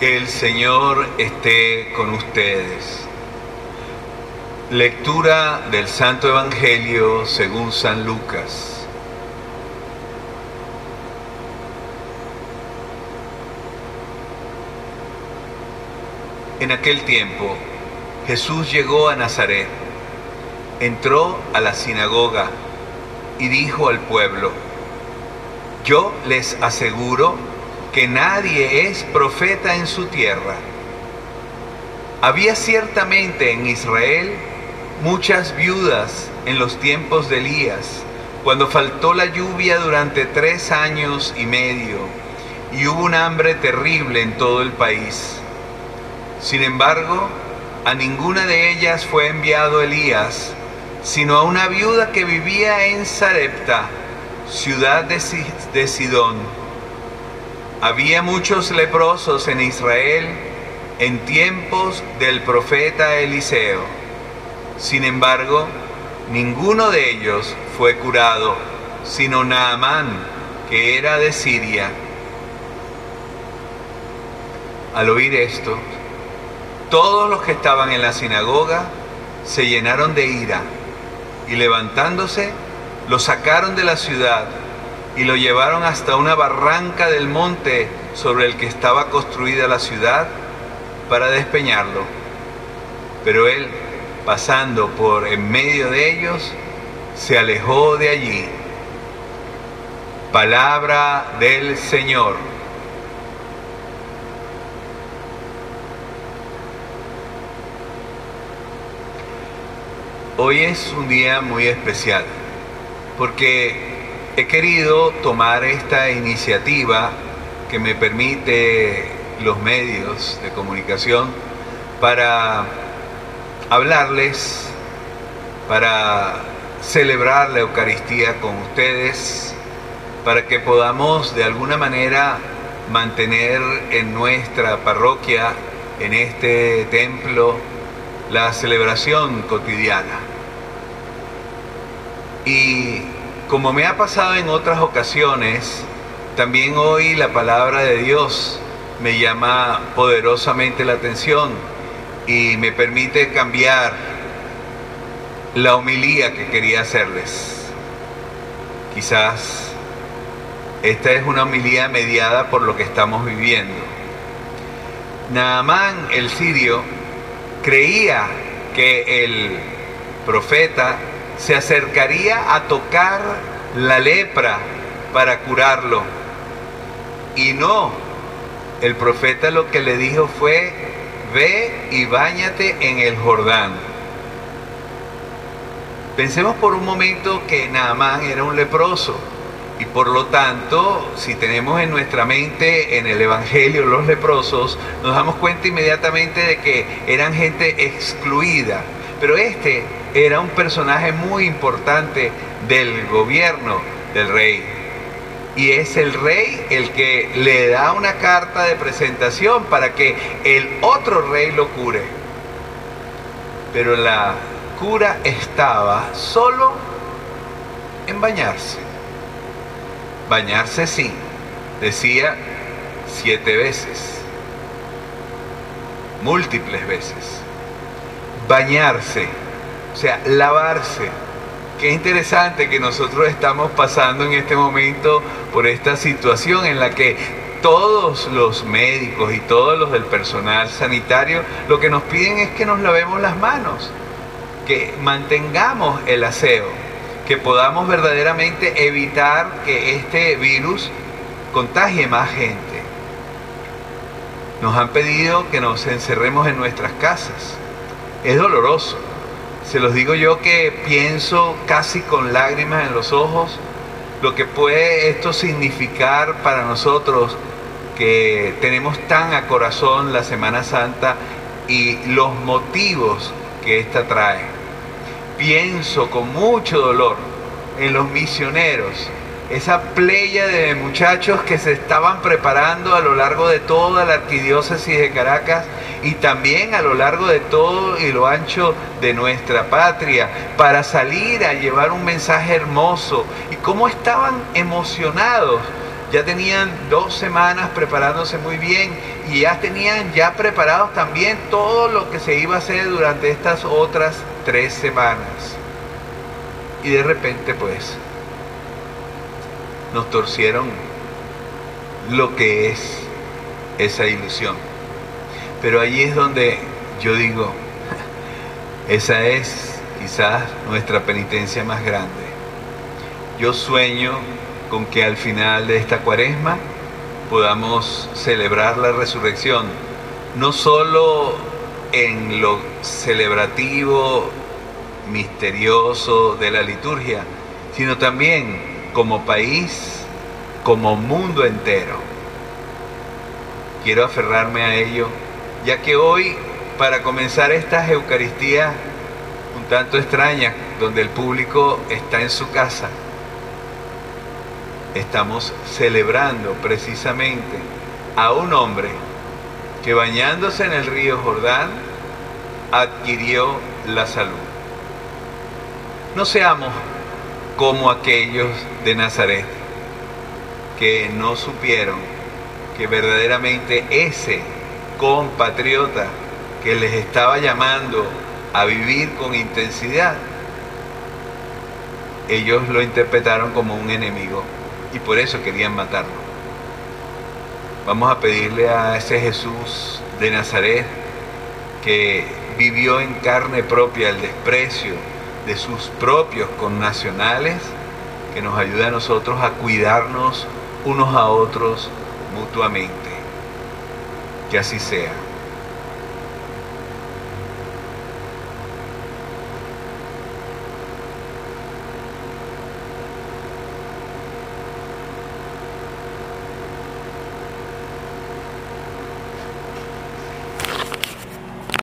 Que el Señor esté con ustedes. Lectura del Santo Evangelio según San Lucas. En aquel tiempo Jesús llegó a Nazaret, entró a la sinagoga y dijo al pueblo, yo les aseguro que nadie es profeta en su tierra. Había ciertamente en Israel muchas viudas en los tiempos de Elías, cuando faltó la lluvia durante tres años y medio y hubo un hambre terrible en todo el país. Sin embargo, a ninguna de ellas fue enviado Elías, sino a una viuda que vivía en Sarepta, ciudad de, Sidón. Había muchos leprosos en Israel en tiempos del profeta Eliseo. Sin embargo, ninguno de ellos fue curado, sino Naamán, que era de Siria. Al oír esto, todos los que estaban en la sinagoga se llenaron de ira y levantándose, lo sacaron de la ciudad y lo llevaron hasta una barranca del monte sobre el que estaba construida la ciudad para despeñarlo. Pero él, pasando por en medio de ellos, se alejó de allí. Palabra del Señor. Hoy es un día muy especial porque he querido tomar esta iniciativa que me permite los medios de comunicación para hablarles, para celebrar la Eucaristía con ustedes, para que podamos de alguna manera mantener en nuestra parroquia, en este templo, la celebración cotidiana. Y como me ha pasado en otras ocasiones, también hoy la palabra de Dios me llama poderosamente la atención y me permite cambiar la homilía que quería hacerles. Quizás esta es una homilía mediada por lo que estamos viviendo. Naamán el sirio creía que el profeta se acercaría a tocar la lepra para curarlo. Y no, el profeta lo que le dijo fue, ve y báñate en el Jordán. Pensemos por un momento que Naamán era un leproso y por lo tanto, si tenemos en nuestra mente en el Evangelio los leprosos, nos damos cuenta inmediatamente de que eran gente excluida. Pero este era un personaje muy importante del gobierno del rey. Y es el rey el que le da una carta de presentación para que el otro rey lo cure. Pero la cura estaba solo en bañarse. Bañarse sí, decía siete veces, múltiples veces. Bañarse o sea, lavarse. Qué interesante que nosotros estamos pasando en este momento por esta situación en la que todos los médicos y todos los del personal sanitario lo que nos piden es que nos lavemos las manos, que mantengamos el aseo, que podamos verdaderamente evitar que este virus contagie más gente. Nos han pedido que nos encerremos en nuestras casas. Es doloroso, se los digo yo que pienso casi con lágrimas en los ojos lo que puede esto significar para nosotros que tenemos tan a corazón la Semana Santa y los motivos que esta trae. Pienso con mucho dolor en los misioneros, esa playa de muchachos que se estaban preparando a lo largo de toda la arquidiócesis de Caracas y también a lo largo de todo y lo ancho de nuestra patria para salir a llevar un mensaje hermoso y cómo estaban emocionados ya tenían dos semanas preparándose muy bien y ya tenían ya preparados también todo lo que se iba a hacer durante estas otras tres semanas. Y de repente pues nos torcieron lo que es esa ilusión. Pero allí es donde yo digo, esa es quizás nuestra penitencia más grande. Yo sueño con que al final de esta cuaresma podamos celebrar la resurrección, no solo en lo celebrativo, misterioso de la liturgia, sino también como país, como mundo entero. Quiero aferrarme a ello, ya que hoy, para comenzar estas Eucaristías un tanto extrañas, donde el público está en su casa, estamos celebrando precisamente a un hombre que bañándose en el río Jordán adquirió la salud. No seamos como aquellos de Nazaret que no supieron que verdaderamente ese compatriota que les estaba llamando a vivir con intensidad, ellos lo interpretaron como un enemigo y por eso querían matarlo. Vamos a pedirle a ese Jesús de Nazaret que vivió en carne propia el desprecio de sus propios connacionales, que nos ayude a nosotros a cuidarnos unos a otros mutuamente. Que así sea.